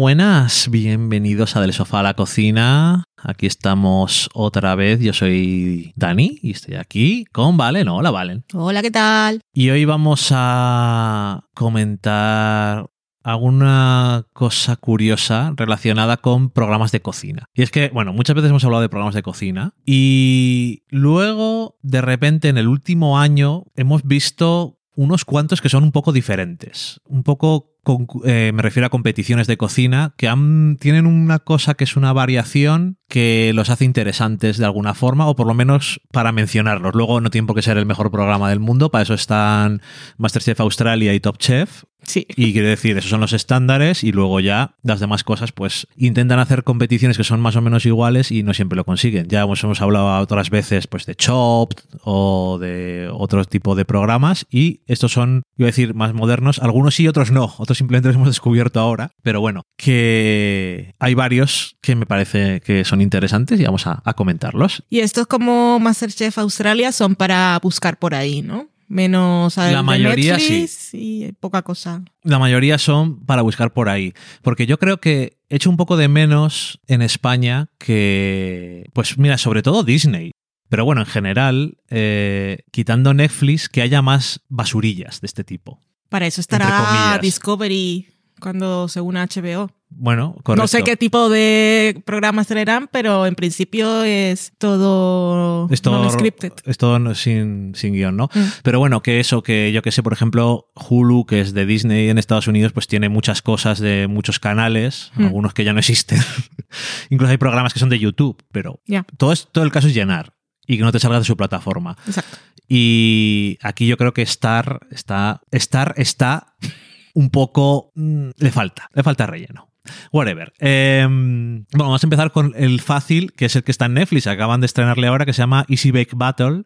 Buenas. Bienvenidos a Del Sofá a la Cocina. Aquí estamos otra vez. Yo soy Dani y estoy aquí con Valen. Hola, Valen. Hola, ¿qué tal? Y hoy vamos a comentar alguna cosa curiosa relacionada con programas de cocina. Y es que, bueno, muchas veces hemos hablado de programas de cocina y luego, de repente, en el último año, hemos visto unos cuantos que son un poco diferentes, un poco eh, me refiero a competiciones de cocina que tienen una cosa que es una variación que los hace interesantes de alguna forma, o por lo menos para mencionarlos. Luego no tiene por qué ser el mejor programa del mundo, para eso están Masterchef Australia y Top Chef. Sí. Y quiere decir, esos son los estándares y luego ya las demás cosas pues intentan hacer competiciones que son más o menos iguales y no siempre lo consiguen. Ya hemos, hemos hablado otras veces pues de Chopped o de otro tipo de programas y estos son, iba a decir, más modernos. Algunos sí, otros no. Otros simplemente los hemos descubierto ahora. Pero bueno, que hay varios que me parece que son interesantes y vamos a, comentarlos. Y estos como Masterchef Australia son para buscar por ahí, ¿no? Menos a la mayoría Netflix sí. y poca cosa. La mayoría son para buscar por ahí. Porque yo creo que he hecho un poco de menos en España que, pues mira, sobre todo Disney. Pero bueno, en general, eh, quitando Netflix, que haya más basurillas de este tipo. Para eso estará Discovery cuando según HBO. Bueno, correcto. No sé qué tipo de programas traerán, pero en principio es todo, es todo scripted. Es todo sin, sin guion, ¿no? Mm. Pero bueno, que eso, que yo que sé, por ejemplo, Hulu, que es de Disney en Estados Unidos, pues tiene muchas cosas de muchos canales, mm. algunos que ya no existen. Incluso hay programas que son de YouTube, pero todo, es, todo el caso es llenar y que no te salga de su plataforma. Exacto. Y aquí yo creo que Star está, Star está un poco... Mm, le falta, le falta relleno. Whatever. Em, bueno, vamos a empezar con el fácil, que es el que está en Netflix. Acaban de estrenarle ahora, que se llama Easy Bake Battle.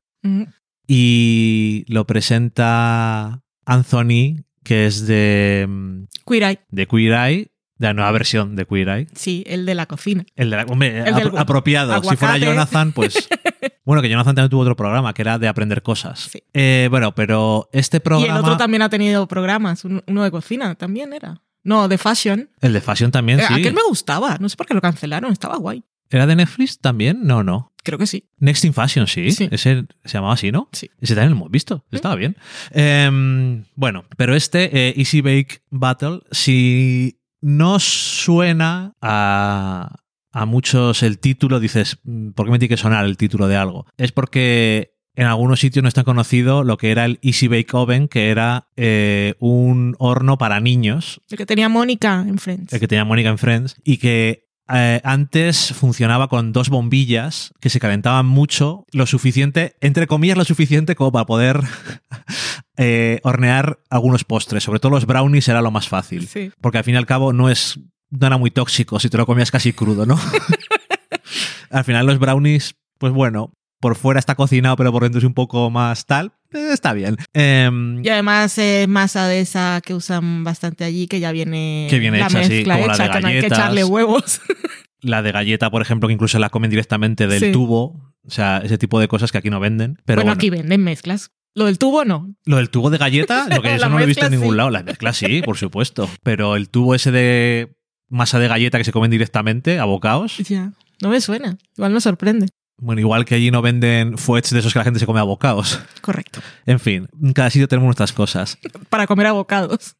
Y lo presenta Anthony, que es de. Mm, Queer Eye. De Queer Eye. De la nueva versión de Queer Eye. Sí, el de la cocina. El de la, hombre, apropiado. Si fuera Jonathan, pues. bueno, que Jonathan también tuvo otro programa que era de aprender cosas. Sí. Eh, bueno, pero este programa. Y el otro también ha tenido programas. Uno de cocina también era. No, de fashion. El de fashion también, eh, sí. Aquel me gustaba. No sé por qué lo cancelaron. Estaba guay. ¿Era de Netflix también? No, no. Creo que sí. Next in Fashion, sí. sí. Ese se llamaba así, ¿no? Sí. Ese también lo hemos visto. Estaba bien. Em, bueno, pero este, eh, Easy Bake Battle, si no suena a, a muchos el título, dices, mm, ¿por qué me tiene que sonar el título de algo? Es porque en algunos sitios no está conocido lo que era el Easy Bake Oven, que era eh, un horno para niños. El que tenía Mónica en Friends. El que tenía Mónica en Friends. Y que eh, antes funcionaba con dos bombillas que se calentaban mucho, lo suficiente, entre comillas, lo suficiente como para poder eh, hornear algunos postres. Sobre todo los brownies era lo más fácil. Porque al fin y al cabo no es no era muy tóxico si te lo comías casi crudo, ¿no? al final los brownies, pues bueno, por fuera está cocinado, pero por dentro es un poco más tal. Eh, está bien. Em, y además es masa de esa que usan bastante allí, que ya viene, que viene hecha, así, como la de galletas. hay que echarle huevos. la de galleta, por ejemplo, que incluso la comen directamente del tubo. O sea, ese tipo de cosas que aquí no venden. Pero bueno, aquí venden mezclas. Lo del tubo no. Lo del tubo de galleta, lo que eso no lo he visto en ningún lado. Las mezclas sí, por supuesto. Pero el tubo ese de masa de galleta que se comen directamente a bocaos. Ya, no me suena. Igual me sorprende. Bueno, igual que allí no venden fuets de esos que la gente se come a bocados. Correcto. En fin, en cada sitio tenemos nuestras cosas. Para comer abocados.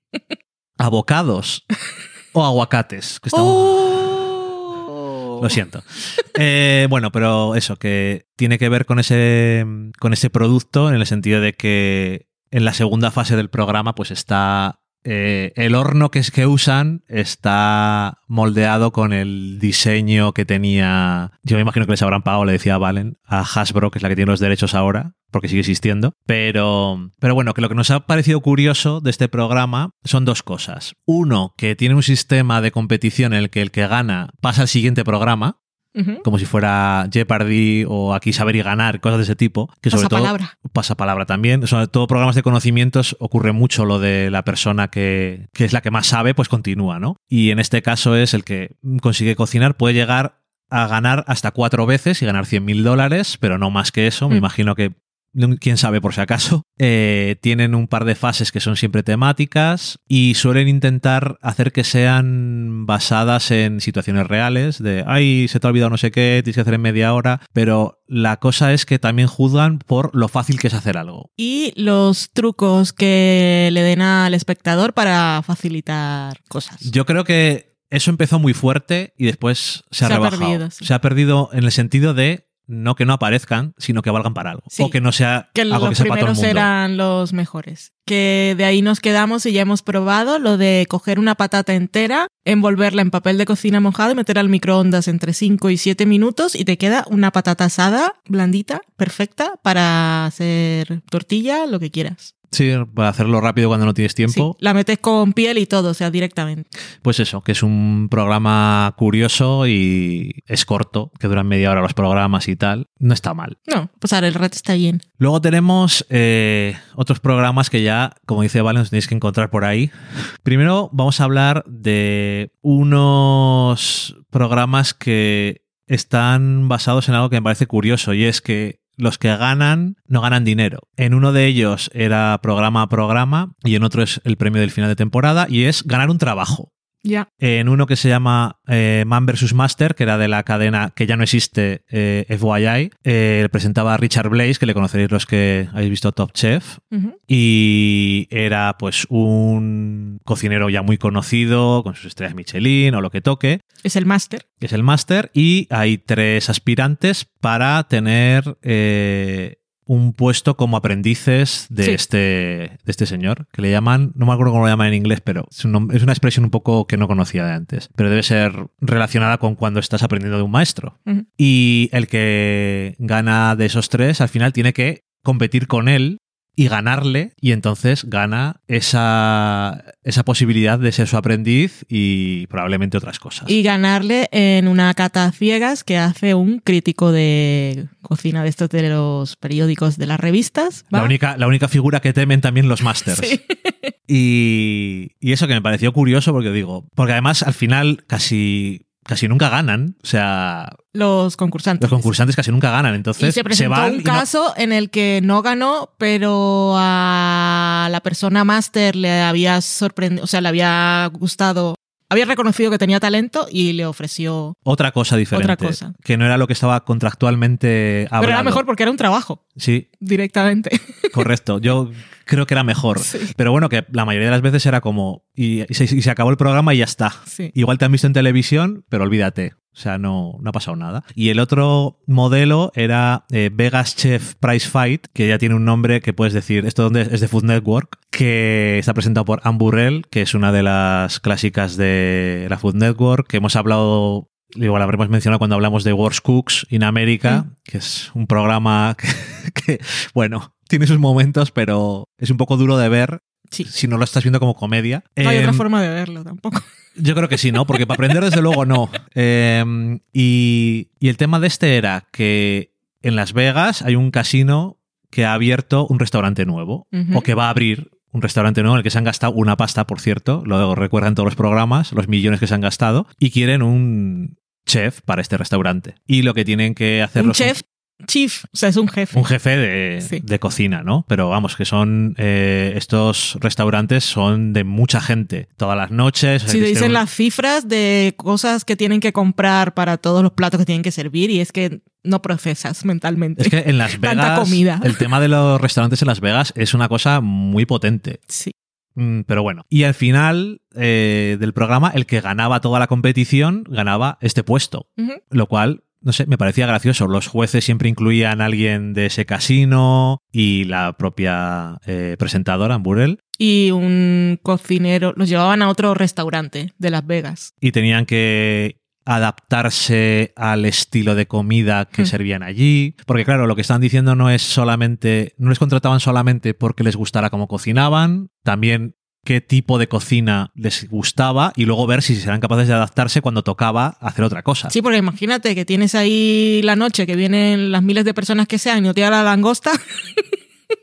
¿Abocados? o aguacates. Que oh. Lo siento. Eh, bueno, pero eso, que tiene que ver con ese, con ese producto en el sentido de que en la segunda fase del programa pues está eh, el horno que, es que usan está moldeado con el diseño que tenía. Yo me imagino que les habrán pagado, le decía Valen, a Hasbro, que es la que tiene los derechos ahora, porque sigue existiendo. Pero, pero bueno, que lo que nos ha parecido curioso de este programa son dos cosas. Uno, que tiene un sistema de competición en el que el que gana pasa al siguiente programa como si fuera Jeopardy o aquí saber y ganar, cosas de ese tipo. Que sobre pasa palabra. Pasa palabra también. Sobre todo programas de conocimientos ocurre mucho lo de la persona que, que es la que más sabe, pues continúa, ¿no? Y en este caso es el que consigue cocinar, puede llegar a ganar hasta cuatro veces y ganar 100 mil dólares, pero no más que eso. Me mm. imagino que quién sabe por si acaso. Eh, tienen un par de fases que son siempre temáticas y suelen intentar hacer que sean basadas en situaciones reales, de, ay, se te ha olvidado no sé qué, tienes que hacer en media hora, pero la cosa es que también juzgan por lo fácil que es hacer algo. Y los trucos que le den al espectador para facilitar cosas. Yo creo que eso empezó muy fuerte y después se ha, Se ha rebajado. perdido, sí. Se ha perdido en el sentido de no que no aparezcan, sino que valgan para algo. Sí. O que no sea Que algo que los sepa todo el primeros mundo. eran los mejores. Que de ahí nos quedamos y ya hemos probado lo de coger una patata entera, envolverla en papel de cocina mojado y meter al microondas entre 5 y 7 minutos y te queda una patata asada, blandita, perfecta, para hacer tortilla, lo que quieras. Sí, para hacerlo rápido cuando no tienes tiempo. Sí, la metes con piel y todo, o sea, directamente. Pues eso, que es un programa curioso y es corto, que duran media hora los programas y tal. No está mal. No, pues ahora el reto está bien. Luego tenemos eh, otros programas que ya, como dice Valen, os tenéis que encontrar por ahí. Primero vamos a hablar de unos programas que están basados en algo que me parece curioso y es que los que ganan no ganan dinero. En uno de ellos era programa a programa y en otro es el premio del final de temporada y es ganar un trabajo. En uno que se llama eh, Man vs. Master, que era de la cadena que ya no existe, eh, FYI, eh, presentaba a Richard Blaze, que le conoceréis los que habéis visto Top Chef, y era pues un cocinero ya muy conocido, con sus estrellas Michelin o lo que toque, Es el máster. es el máster, y hay tres aspirantes para tener un puesto como aprendices de, Sí. este, de este señor, que le llaman, no me acuerdo cómo lo llaman en inglés, pero es, un nom- es una expresión un poco que no conocía de antes, pero debe ser relacionada con cuando estás aprendiendo de un maestro. Y el que gana de esos tres, al final tiene que competir con él y ganarle, y entonces gana esa, esa posibilidad de ser su aprendiz y probablemente otras cosas. Y ganarle en una cata ciegas que hace un crítico de cocina de estos de los periódicos de las revistas. ¿va? La única, la única figura que temen también los masters. Sí. Y, y eso que me pareció curioso porque digo, porque además al final casi, casi nunca ganan. O sea, Los concursantes. los concursantes casi nunca ganan. Y Entonces se presentó van un y no- caso en el que no ganó, pero a la persona máster le había sorprendido, o sea, le había gustado, había reconocido que tenía talento y le ofreció. otra cosa diferente. Otra cosa. Que no era lo que estaba contractualmente hablado. Pero era mejor porque era un trabajo Sí, directamente. correcto. Yo creo que era mejor. Sí. Pero bueno, que la mayoría de las veces era como. Y, y se, y se acabó el programa y ya está. Sí. Igual te han visto en televisión, pero olvídate. O sea, no, no ha pasado nada. Y el otro modelo era eh, Vegas Chef Prize Fight, que ya tiene un nombre que puedes decir, esto donde es de Food Network, que está presentado por Anne Burrell, que es una de las clásicas de la Food Network, que hemos hablado, igual habremos mencionado cuando hablamos de Worst Cooks in America, que es un programa que, que, bueno, tiene sus momentos, pero es un poco duro de ver Sí. si no lo estás viendo como comedia. No hay otra Em, forma de verlo tampoco. yo creo que sí, ¿no? Porque para aprender, desde luego, no. Eh, y, y el tema de este era que en Las Vegas hay un casino que ha abierto un restaurante nuevo o que va a abrir un restaurante nuevo en el que se han gastado una pasta, por cierto, lo recuerdan todos los programas, los millones que se han gastado, y quieren un chef para este restaurante. Y lo que tienen que hacer Un los- chef, chief, o sea, es un jefe. un jefe de, Sí. de cocina, ¿no? Pero vamos, que son eh, estos restaurantes son de mucha gente, todas las noches. que te dicen las cifras de cosas que tienen que comprar para todos los platos que tienen que servir y es que no procesas mentalmente. Es que en Las Tanta Vegas, comida. el tema de los restaurantes en Las Vegas es una cosa muy potente. Sí. Mm, Pero bueno, y al final eh, del programa, el que ganaba toda la competición ganaba este puesto, lo cual, no sé, me parecía gracioso. Los jueces siempre incluían a alguien de ese casino y la propia eh, presentadora, Burel, Y un cocinero, los llevaban a otro restaurante de Las Vegas. y tenían que adaptarse al estilo de comida que Hmm. servían allí. Porque claro, lo que están diciendo no es solamente, no les contrataban solamente porque les gustara cómo cocinaban, también qué tipo de cocina les gustaba y luego ver si serán capaces de adaptarse cuando tocaba hacer otra cosa. Sí, porque imagínate que tienes ahí la noche que vienen las miles de personas que sean y no te da la langosta.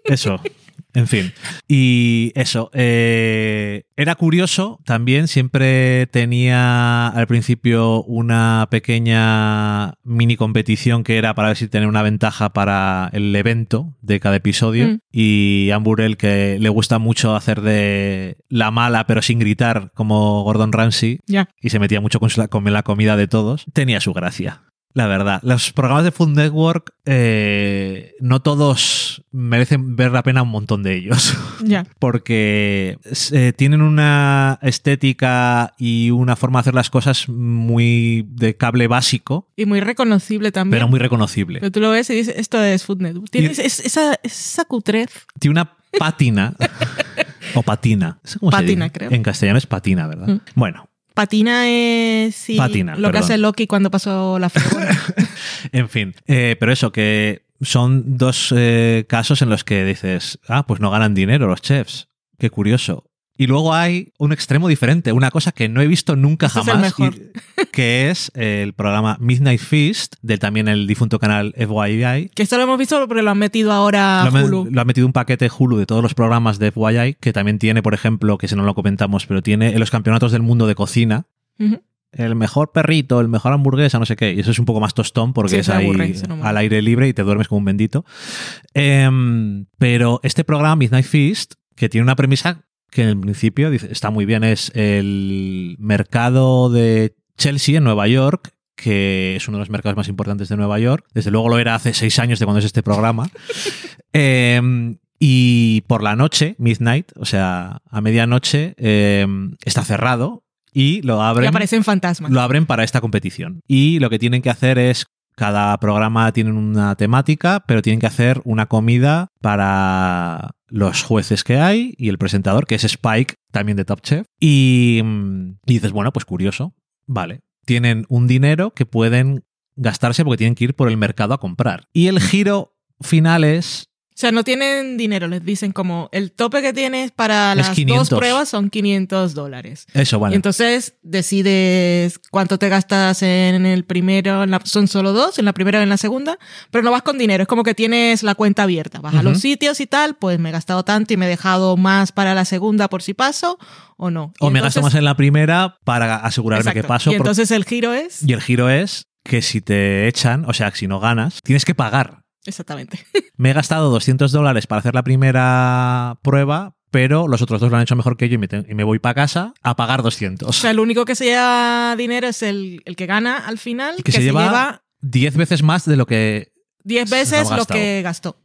Eso. En fin. Y eso. eh, era curioso también. Siempre tenía al principio una pequeña mini competición que era para ver si tener una ventaja para el evento de cada episodio. Mm. Y Amburel, que le gusta mucho hacer de la mala, pero sin gritar, como Gordon Ramsay, y se metía mucho con, su- con la comida de todos, tenía su gracia. La verdad, los programas de Food Network, eh, no todos merecen ver la pena un montón de ellos, Ya. porque eh, tienen una estética y una forma de hacer las cosas muy de cable básico, Y muy reconocible también. pero muy reconocible. Pero tú lo ves y dices, esto es Food Network. Tiene Y- es- esa, esa cutrez. Tiene una pátina, o patina. ¿Eso cómo se Patina, dice? creo. En castellano es patina, ¿verdad? Mm. Bueno, Patina es Patina, lo que hace Loki cuando pasó la fregona. En fin, eh, pero eso, que son dos eh, casos en los que dices, ah, pues no ganan dinero los chefs. Qué curioso. Y luego hay un extremo diferente, una cosa que no he visto nunca Este es jamás, mejor. y- que es el programa Midnight Feast, del también el difunto canal FYI. que esto lo hemos visto porque lo han metido ahora Lo, Hulu. lo ha metido un paquete Hulu de todos los programas de FYI, que también tiene, por ejemplo, que si no lo comentamos, pero tiene los campeonatos del mundo de cocina, el mejor perrito, el mejor hamburguesa, no sé qué. Y eso es un poco más tostón porque Sí, es ahí aburre, al aire libre y te duermes como un bendito. Em, pero este programa, Midnight Feast, que tiene una premisa que en principio dice, está muy bien, es el mercado de Chelsea en Nueva York que es uno de los mercados más importantes de Nueva York. Desde luego lo era hace seis años de cuando es este programa. Em, y por la noche, midnight, o sea, a medianoche, em, está cerrado y lo Y abren aparecen fantasmas. lo abren para esta competición. Y lo que tienen que hacer es, cada programa tiene una temática, pero tienen que hacer una comida para los jueces que hay y el presentador, que es Spike, también de Top Chef. Y, mm, y dices, bueno, pues curioso, vale. Tienen un dinero que pueden gastarse porque tienen que ir por el mercado a comprar. Y el giro final es O sea, no tienen dinero, les dicen como el tope que tienes para las 500. dos pruebas son 500 dólares. eso, Y vale. entonces decides cuánto te gastas en el primero, en la- son solo dos, en la primera o en la segunda, pero no vas con dinero, es como que tienes la cuenta abierta, vas a los sitios y tal, pues me he gastado tanto y me he dejado más para la segunda por si paso o no. Y o me gasto más en la primera para asegurarme que paso. Y por- entonces el giro es... y el giro es que si te echan, o sea, si no ganas, tienes que pagar. Exactamente. Me he gastado 200 dólares para hacer la primera prueba, pero los otros dos lo han hecho mejor que yo y me, te- y me voy para casa a pagar 200. O sea, el único que se lleva dinero es el, el que gana al final, que, que, se, lleva 10 veces más de lo que... 10 se veces lo que gastó.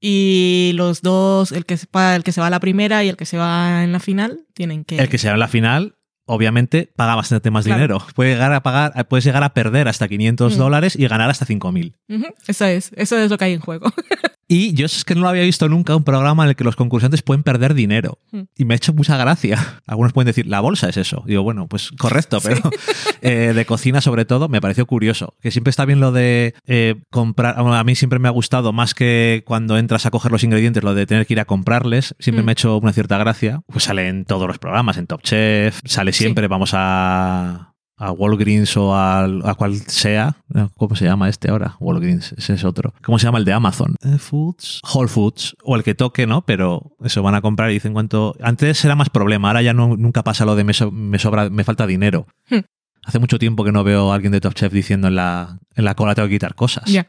Y los dos, el que, se va, el que se va a la primera y el que se va en la final, tienen que... El que sea en la final, obviamente, paga bastante más Claro. dinero. Puede llegar a pagar, puedes llegar a perder hasta 500 Mm. dólares y ganar hasta 5.000. Ujú, Eso es, eso es lo que hay en juego. Y yo es que no lo había visto nunca un programa en el que los concursantes pueden perder dinero. Mm. Y me ha hecho mucha gracia. Algunos pueden decir, la bolsa es eso. Digo, bueno, pues correcto, pero eh, de cocina sobre todo me pareció curioso. Que siempre está bien lo de eh, comprar. bueno, A mí siempre me ha gustado, más que cuando entras a coger los ingredientes, lo de tener que ir a comprarles. Siempre Mm. me ha hecho una cierta gracia. Pues sale en todos los programas, en Top Chef, sale siempre, vamos a a Walgreens o al- a, cual sea. ¿Cómo se llama este ahora? Walgreens, ese es otro. ¿Cómo se llama el de Amazon? Eh, Foods. Whole Foods. O el que toque, ¿no? Pero eso van a comprar y dicen cuánto. Antes era más problema, ahora ya no, nunca pasa lo de me, so- me sobra, me falta dinero. Hmm. Hace mucho tiempo que no veo a alguien de Top Chef diciendo en la, en la cola tengo que quitar cosas. Ya.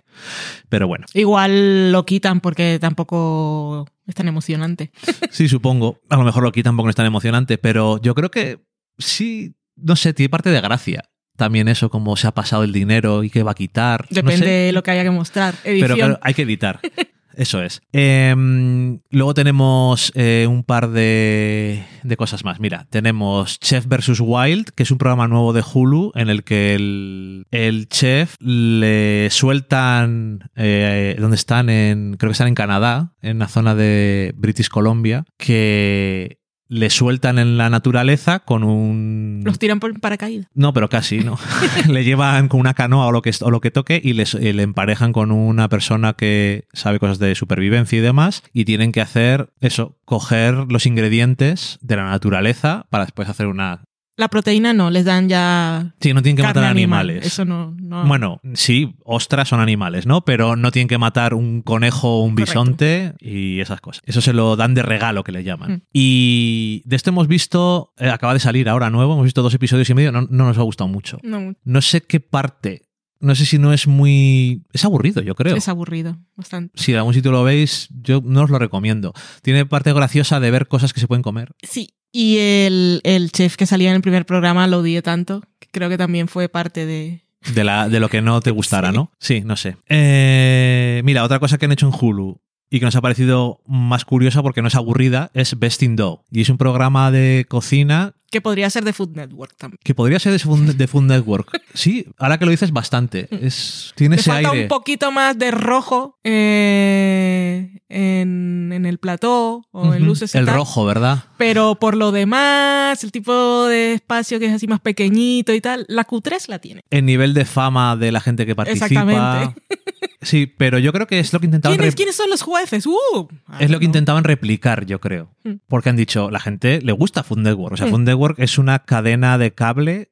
Pero bueno, Igual lo quitan porque tampoco es tan emocionante. sí, supongo. A lo mejor lo quitan porque no es tan emocionante, pero yo creo que sí, no sé, tiene parte de gracia. También eso, cómo se ha pasado el dinero y qué va a quitar. no Depende sé. de lo que haya que mostrar. Edición. Pero claro, hay que editar. Eso es. Em, luego tenemos eh, un par de, de cosas más. Mira, tenemos Chef vs. Wild, que es un programa nuevo de Hulu en el que el, el chef le sueltan, eh, donde están en, creo que están en Canadá, en la zona de British Columbia, que le sueltan en la naturaleza con un... Los tiran por paracaídas. No, pero casi, ¿no? le llevan con una canoa o lo que, o lo que toque y les, eh, le emparejan con una persona que sabe cosas de supervivencia y demás y tienen que hacer eso, coger los ingredientes de la naturaleza para después hacer una La proteína no, les dan ya. Sí, no tienen que matar animal. animales. Eso no. no- Bueno, sí, ostras son animales, ¿no? Pero no tienen que matar un conejo o un Correcto. bisonte y esas cosas. Eso se lo dan de regalo, que le llaman. Mm. Y de esto hemos visto, eh, acaba de salir ahora nuevo, hemos visto dos episodios y medio, no, no nos ha gustado mucho. no, No sé qué parte, no sé si no es muy... Es aburrido, yo creo. es aburrido, bastante. Si de algún sitio lo veis, yo no os lo recomiendo. Tiene parte graciosa de ver cosas que se pueden comer. Sí. Y el, el chef que salía en el primer programa lo odié tanto, que creo que también fue parte de. De, la, de lo que no te gustara, Sí. ¿no? Sí, no sé. Eh, mira, otra cosa que han hecho en Hulu y que nos ha parecido más curiosa porque no es aburrida es Best in Dough. Y es un programa de cocina Que podría ser de Food Network también. que podría ser de Food, de Food Network. Sí, ahora que lo dices bastante. Es, tiene Le ese falta aire. un poquito más de rojo eh, en, en el plató o en luces El tal. rojo, ¿verdad? Pero por lo demás, el tipo de espacio que es así más pequeñito y tal, la Q3 la tiene. El nivel de fama de la gente que participa. Exactamente. Sí, pero yo creo que es lo que intentaban ¿Quiénes, rep- ¿Quiénes son los jueces? Uh, Es lo que intentaban replicar, yo creo. Mm. Porque han dicho, la gente le gusta Food Network. O sea, Mm. Food Network es una cadena de cable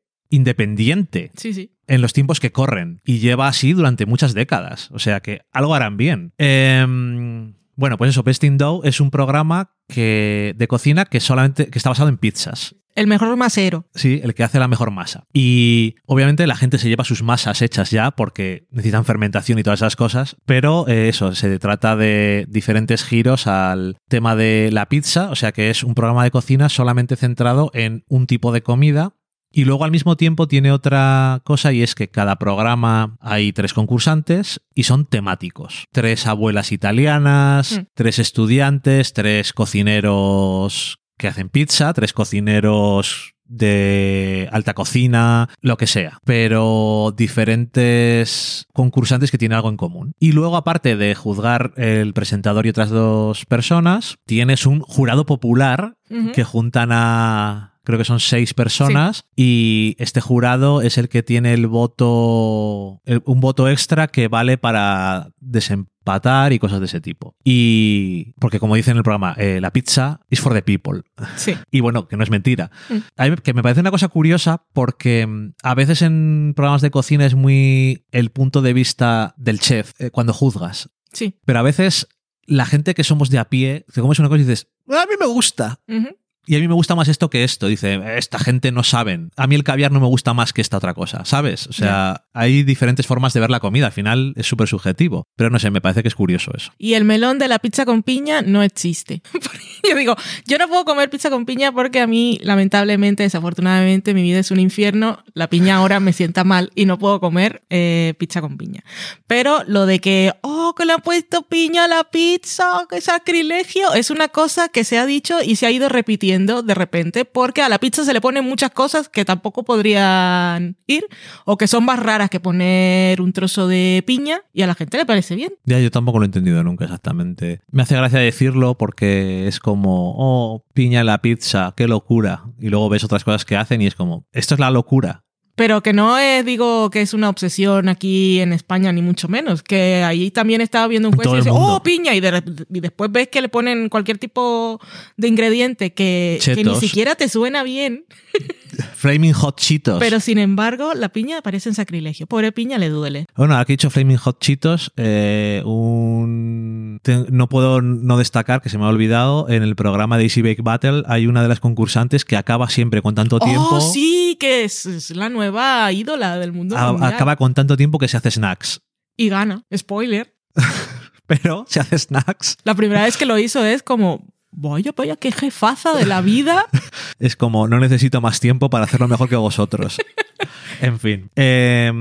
independiente Sí, sí. en los tiempos que corren y lleva así durante muchas décadas. O sea que algo harán bien. Em, bueno, pues eso, Best in Dough es un programa que, de cocina que solamente que está basado en pizzas. El mejor masero. Sí, el que hace la mejor masa. Y obviamente la gente se lleva sus masas hechas ya porque necesitan fermentación y todas esas cosas, pero eh, eso, se trata de diferentes giros al tema de la pizza, o sea que es un programa de cocina solamente centrado en un tipo de comida. Y luego al mismo tiempo tiene otra cosa y es que cada programa hay tres concursantes y son temáticos. Tres abuelas italianas, Mm. tres estudiantes, tres cocineros que hacen pizza, tres cocineros de alta cocina, lo que sea, pero diferentes concursantes que tienen algo en común. Y luego, aparte de juzgar el presentador y otras dos personas, tienes un jurado popular que juntan a creo que son seis personas y este jurado es el que tiene el voto el- un voto extra que vale para desempatar y cosas de ese tipo y porque como dice en el programa eh, la pizza is for the people Sí. y bueno, que no es mentira. Mm. A mí que me parece una cosa curiosa porque mm, a veces en programas de cocina es muy el punto de vista del chef eh, cuando juzgas. Sí. Pero a veces la gente que somos de a pie, te comes una cosa y dices, a mí me gusta. Ujú. Y a mí me gusta más esto que esto. Dice, esta gente no saben. A mí el caviar no me gusta más que esta otra cosa, ¿sabes? O sea, hay diferentes formas de ver la comida. Al final es súper subjetivo. Pero no sé, me parece que es curioso eso. Y el melón de la pizza con piña no existe. yo digo, yo no puedo comer pizza con piña porque a mí, lamentablemente, desafortunadamente, mi vida es un infierno. La piña ahora me sienta mal y no puedo comer eh, pizza con piña. Pero lo de que, oh, que le han puesto piña a la pizza, qué sacrilegio, es una cosa que se ha dicho y se ha ido repitiendo de repente porque a la pizza se le ponen muchas cosas que tampoco podrían ir o que son más raras que poner un trozo de piña y a la gente le parece bien. Ya yo tampoco lo he entendido nunca exactamente. Me hace gracia decirlo porque es como, oh, piña en la pizza, qué locura. Y luego ves otras cosas que hacen y es como, esto es la locura. Pero que no es, digo, que es una obsesión aquí en España, ni mucho menos. Que ahí también estaba viendo un juez y dice, oh, piña, y, de y después ves que le ponen cualquier tipo de ingrediente que, que ni siquiera te suena bien, Flaming Hot Cheetos. pero sin embargo, la piña parece un sacrilegio. Pobre piña le duele. Bueno, aquí he dicho Flaming Hot Cheetos, eh, un... no puedo no destacar, que se me ha olvidado, en el programa de Easy Bake Battle hay una de las concursantes que acaba siempre con tanto tiempo... Oh, sí, que es, es la nueva ídola del mundo a- mundial. acaba con tanto tiempo que se hace snacks. Y gana. Spoiler. Pero se hace snacks. La primera vez que lo hizo es como, vaya, vaya, qué jefaza de la vida. Es como, no necesito más tiempo para hacerlo mejor que vosotros. en fin. Eh,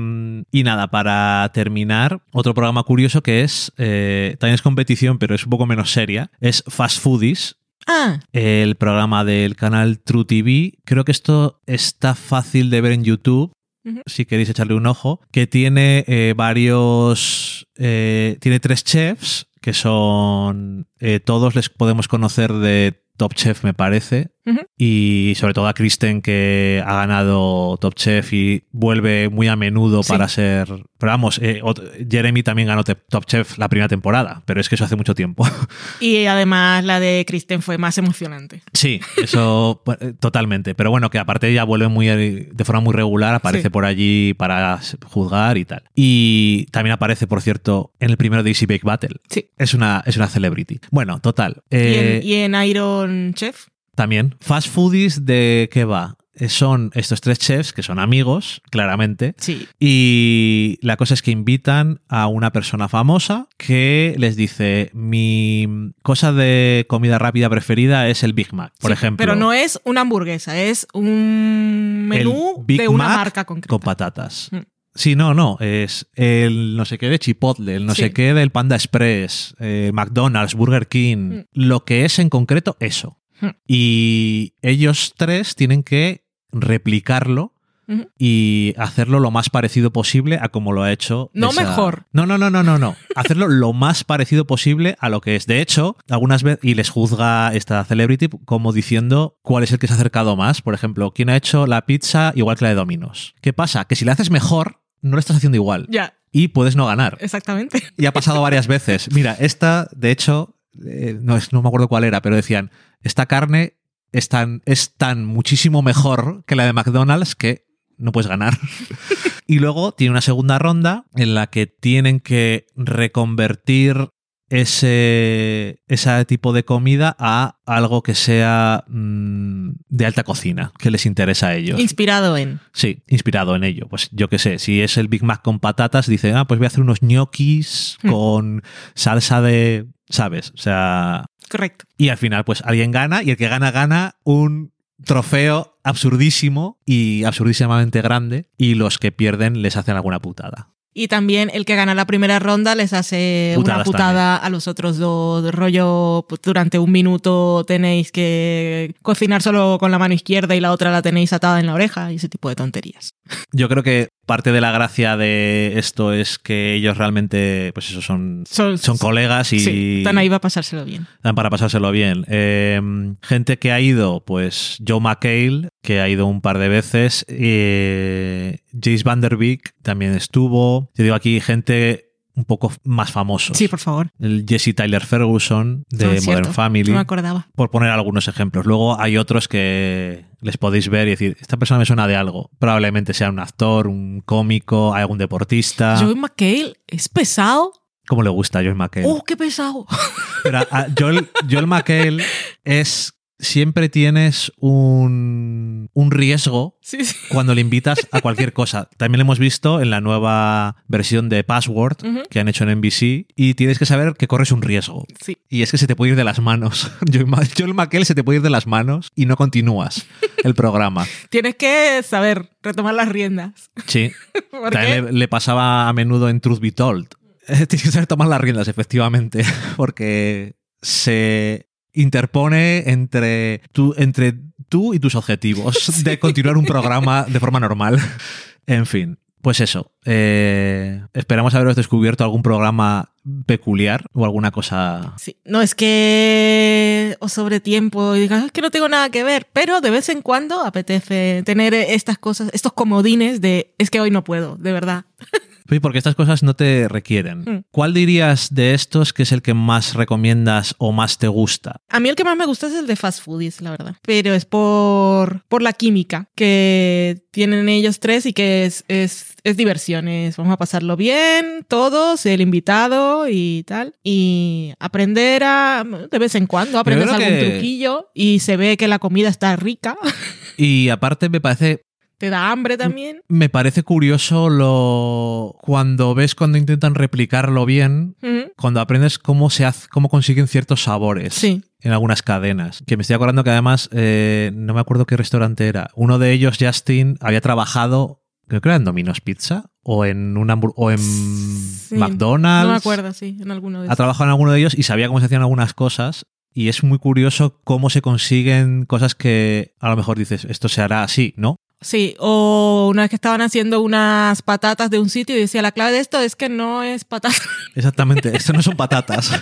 y nada, para terminar, otro programa curioso que es, eh, también es competición, pero es un poco menos seria, es Fast Foodies, Ah, el programa del canal True TV. Creo que esto está fácil de ver en YouTube. Si queréis echarle un ojo, que tiene eh, varios. eh, tiene tres chefs que son. eh, todos les podemos conocer de Top Chef, me parece. Y sobre todo a Kristen, que ha ganado Top Chef y vuelve muy a menudo Sí. para ser. Pero vamos, eh, Jeremy también ganó Top Chef la primera temporada, pero es que eso hace mucho tiempo. Y además la de Kristen fue más emocionante. Sí, eso eh, totalmente. Pero bueno, que aparte ella vuelve muy eh, de forma muy regular, aparece Sí. por allí para juzgar y tal. Y también aparece, por cierto, en el primero de Easy Bake Battle. Sí. Es una, es una celebrity. Bueno, total. Y, en, y en Iron Chef, También. Fast Foodies de qué va? Eh, Son estos tres chefs que son amigos, claramente. sí. Y la cosa es que invitan a una persona famosa que les dice, mi cosa de comida rápida preferida es el Big Mac, por Sí, ejemplo. Pero no es una hamburguesa, es un menú de una Mac marca concreta. con patatas. Mm. Sí, no, no, es el no sé qué de Chipotle, el no Sí. sé qué del Panda Express, eh, McDonald's, Burger King, Mm. lo que es en concreto eso. Y ellos tres tienen que replicarlo y hacerlo lo más parecido posible a como lo ha hecho. No mejor. No, no, no, no, no, no. Hacerlo lo más parecido posible a lo que es. De hecho, algunas veces, y les juzga esta celebrity como diciendo cuál es el que se ha acercado más. Por ejemplo, quién ha hecho la pizza igual que la de Domino's. ¿Qué pasa? Que si la haces mejor, no la estás haciendo igual. Ya, Y puedes no ganar. exactamente. Y ha pasado varias veces. Mira, esta, de hecho, eh, no, es- no me acuerdo cuál era, pero decían, esta carne es tan, es tan muchísimo mejor que la de McDonald's que no puedes ganar. y luego tiene una segunda ronda en la que tienen que reconvertir ese, ese tipo de comida a algo que sea mm, de alta cocina, que les interesa a ellos. Inspirado en. Sí, inspirado en ello. Pues yo qué sé, si es el Big Mac con patatas, dice, ah, pues voy a hacer unos ñoquis Hmm. con salsa de, ¿sabes? O sea, Correcto. y al final pues alguien gana y el que gana gana un trofeo absurdísimo y absurdísimamente grande y los que pierden les hacen alguna putada. Y también el que gana la primera ronda les hace una putada a los otros dos. Rollo, pues, durante un minuto tenéis que cocinar solo con la mano izquierda y la otra la tenéis atada en la oreja y ese tipo de tonterías. Yo creo que parte de la gracia de esto es que ellos realmente, pues eso, son, Son, son colegas y Sí, están ahí para pasárselo bien. Dan para pasárselo bien. Eh, gente que ha ido, pues Joe McHale, que ha ido un par de veces. Eh, Jace Van Der Beek también estuvo. Te digo aquí gente un poco más famosos. Sí, por favor. El Jesse Tyler Ferguson de Ah, Modern cierto. Family. No me acordaba. por poner algunos ejemplos. Luego hay otros que les podéis ver y decir, esta persona me suena de algo. Probablemente sea un actor, un cómico, algún deportista. Joey McHale es pesado. ¿Cómo le gusta a Joel McHale? ¡Oh, qué pesado! Pero a Joel, Joel McHale es. Siempre tienes un, un riesgo Sí, sí. cuando le invitas a cualquier cosa. También lo hemos visto en la nueva versión de Password que han hecho en NBC y tienes que saber que corres un riesgo. Sí. Y es que se te puede ir de las manos. Joel McHale se te puede ir de las manos y no continúas el programa. Tienes que saber retomar las riendas. Sí. También le, le pasaba a menudo en Truth Be Told. Tienes que saber tomar las riendas, efectivamente, porque se interpone entre tú, entre tú y tus objetivos de continuar un programa de forma normal. En fin, pues eso. eh, esperamos haberos descubierto algún programa peculiar o alguna cosa. Sí, no es que o sobre tiempo y digas, es que no tengo nada que ver, pero de vez en cuando apetece tener estas cosas, estos comodines de, es que hoy no puedo, de verdad. Sí, porque estas cosas no te requieren. Mm. ¿Cuál dirías de estos que es el que más recomiendas o más te gusta? A mí el que más me gusta es el de Fast Foodies, la verdad, pero es por, por la química que tienen ellos tres y que es, es, es diversión, es vamos a pasarlo bien, todos, el invitado y tal, y aprender a, de vez en cuando, aprendes algún que- truquillo y se ve que la comida está rica, Y aparte me parece te da hambre también. Me parece curioso lo cuando ves cuando intentan replicarlo bien, cuando aprendes cómo se hace, cómo consiguen ciertos sabores Sí. en algunas cadenas. Que me estoy acordando que además eh, no me acuerdo qué restaurante era. Uno de ellos, Justin, había trabajado, creo que era en Domino's Pizza o en un o en Sí, McDonald's. No me acuerdo, sí, en alguno de Ha esos. trabajado en alguno de ellos y sabía cómo se hacían algunas cosas. Y es muy curioso cómo se consiguen cosas que a lo mejor dices, esto se hará así, ¿no? Sí, o una vez que estaban haciendo unas patatas de un sitio y decía, la clave de esto es que no es patata. Exactamente, esto no son patatas.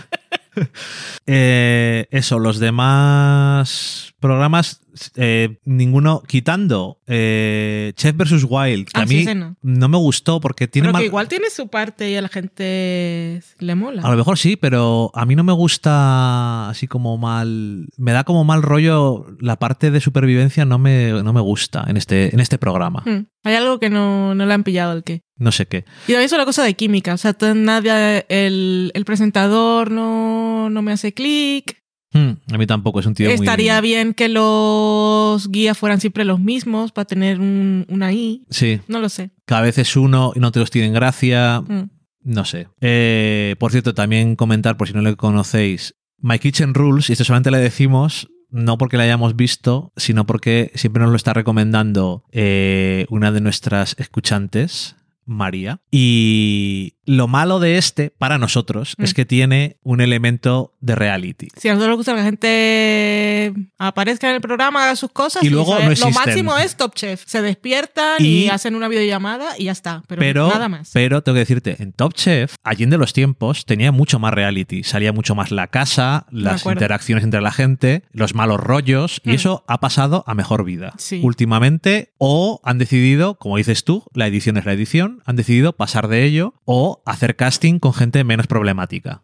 Eh, eso, los demás programas, eh, ninguno, quitando eh, Chef vs. Wild, que Ah, a sí, mí no. me gustó porque tiene Pero mal- que igual tiene su parte y a la gente le mola. A lo mejor sí, pero a mí no me gusta así como mal. Me da como mal rollo. La parte de supervivencia no me, no me gusta en este, en este programa. Hmm. Hay algo que no, no le han pillado el qué. No sé qué. Y también es una cosa de química. O sea, nadie, el, el presentador no, no me hace clic. Hmm, a mí tampoco, es un tío muy. Estaría bien que los guías fueran siempre los mismos para tener un, una I. Sí, No lo sé. cada vez es uno y no todos tienen gracia. Hmm. No sé. Eh, por cierto, también comentar, por si no le conocéis, My Kitchen Rules, y esto solamente le decimos no porque la hayamos visto, sino porque siempre nos lo está recomendando eh, una de nuestras escuchantes, María. Y lo malo de este, para nosotros, Mm. es que tiene un elemento de reality. Si a nosotros nos gusta que la gente aparezca en el programa, haga sus cosas. Y luego eso no Lo máximo es Top Chef. Se despiertan y, Y- hacen una videollamada y ya está. Pero, Pero, nada más. pero tengo que decirte, en Top Chef, allende los tiempos, tenía mucho más reality. Salía mucho más la casa, las interacciones entre la gente, los malos rollos, y Mm. eso ha pasado a mejor vida. Sí. Últimamente, o han decidido, como dices tú, la edición es la edición, han decidido pasar de ello o hacer casting con gente menos problemática.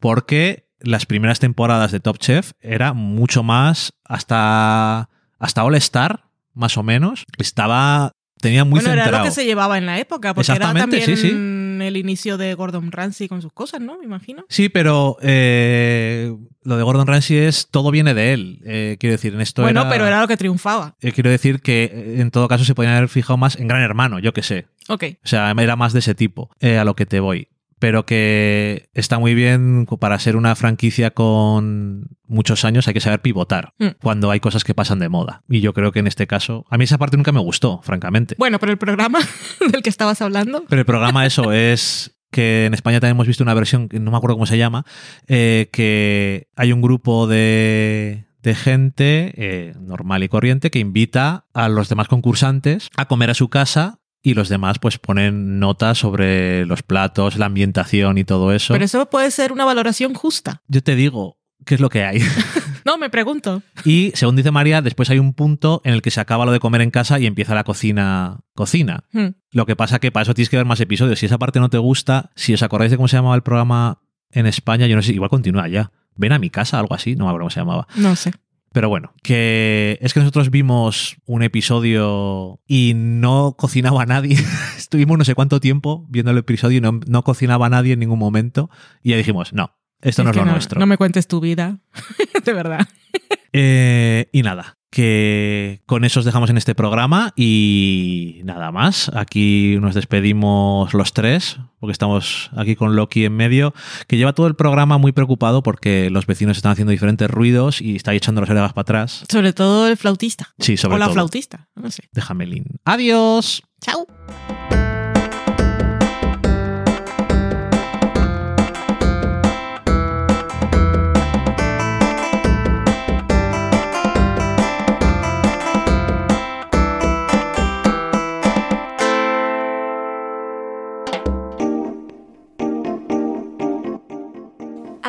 Porque las primeras temporadas de Top Chef era mucho más hasta, hasta All Star, más o menos. Estaba. Tenía muy bueno, era centrado. lo que se llevaba en la época, porque era Exactamente, también sí, sí. el inicio de Gordon Ramsay con sus cosas, ¿no? Me imagino. Sí, pero eh, lo de Gordon Ramsay es todo viene de él. Eh, quiero decir, en esto bueno, era- pero era lo que triunfaba. eh, quiero decir que en todo caso se podían haber fijado más en Gran Hermano, yo que sé. Ok. O sea, era más de ese tipo, eh, a lo que te voy. Pero que está muy bien para ser una franquicia con muchos años, hay que saber pivotar Mm. cuando hay cosas que pasan de moda. Y yo creo que en este caso, a mí esa parte nunca me gustó, francamente. Bueno, pero el programa del que estabas hablando. Pero el programa eso es que en España también hemos visto una versión, que no me acuerdo cómo se llama, eh, que hay un grupo de, de gente eh, normal y corriente que invita a los demás concursantes a comer a su casa y los demás pues ponen notas sobre los platos, la ambientación y todo eso. Pero eso puede ser una valoración justa. Yo te digo, ¿qué es lo que hay? No, me pregunto. y según dice María, después hay un punto en el que se acaba lo de comer en casa y empieza la cocina cocina. Hmm. Lo que pasa que para eso tienes que ver más episodios. Si esa parte no te gusta, si os acordáis de cómo se llamaba el programa en España, yo no sé, igual continúa ya. Ven a mi casa, algo así, no me acuerdo cómo se llamaba. No sé. Pero bueno, que es que nosotros vimos un episodio y no cocinaba nadie. Estuvimos no sé cuánto tiempo viendo el episodio y no, no cocinaba nadie en ningún momento. Y ya dijimos, no, esto no es lo nuestro. No me cuentes tu vida. de verdad. Eh, y nada, que con eso os dejamos en este programa y nada más. Aquí nos despedimos los tres, porque estamos aquí con Loki en medio, que lleva todo el programa muy preocupado porque los vecinos están haciendo diferentes ruidos y está echando las orejas para atrás. Sobre todo el flautista. Sí, sobre o la todo. flautista. No sé. Déjame, Lin. Adiós. Chao.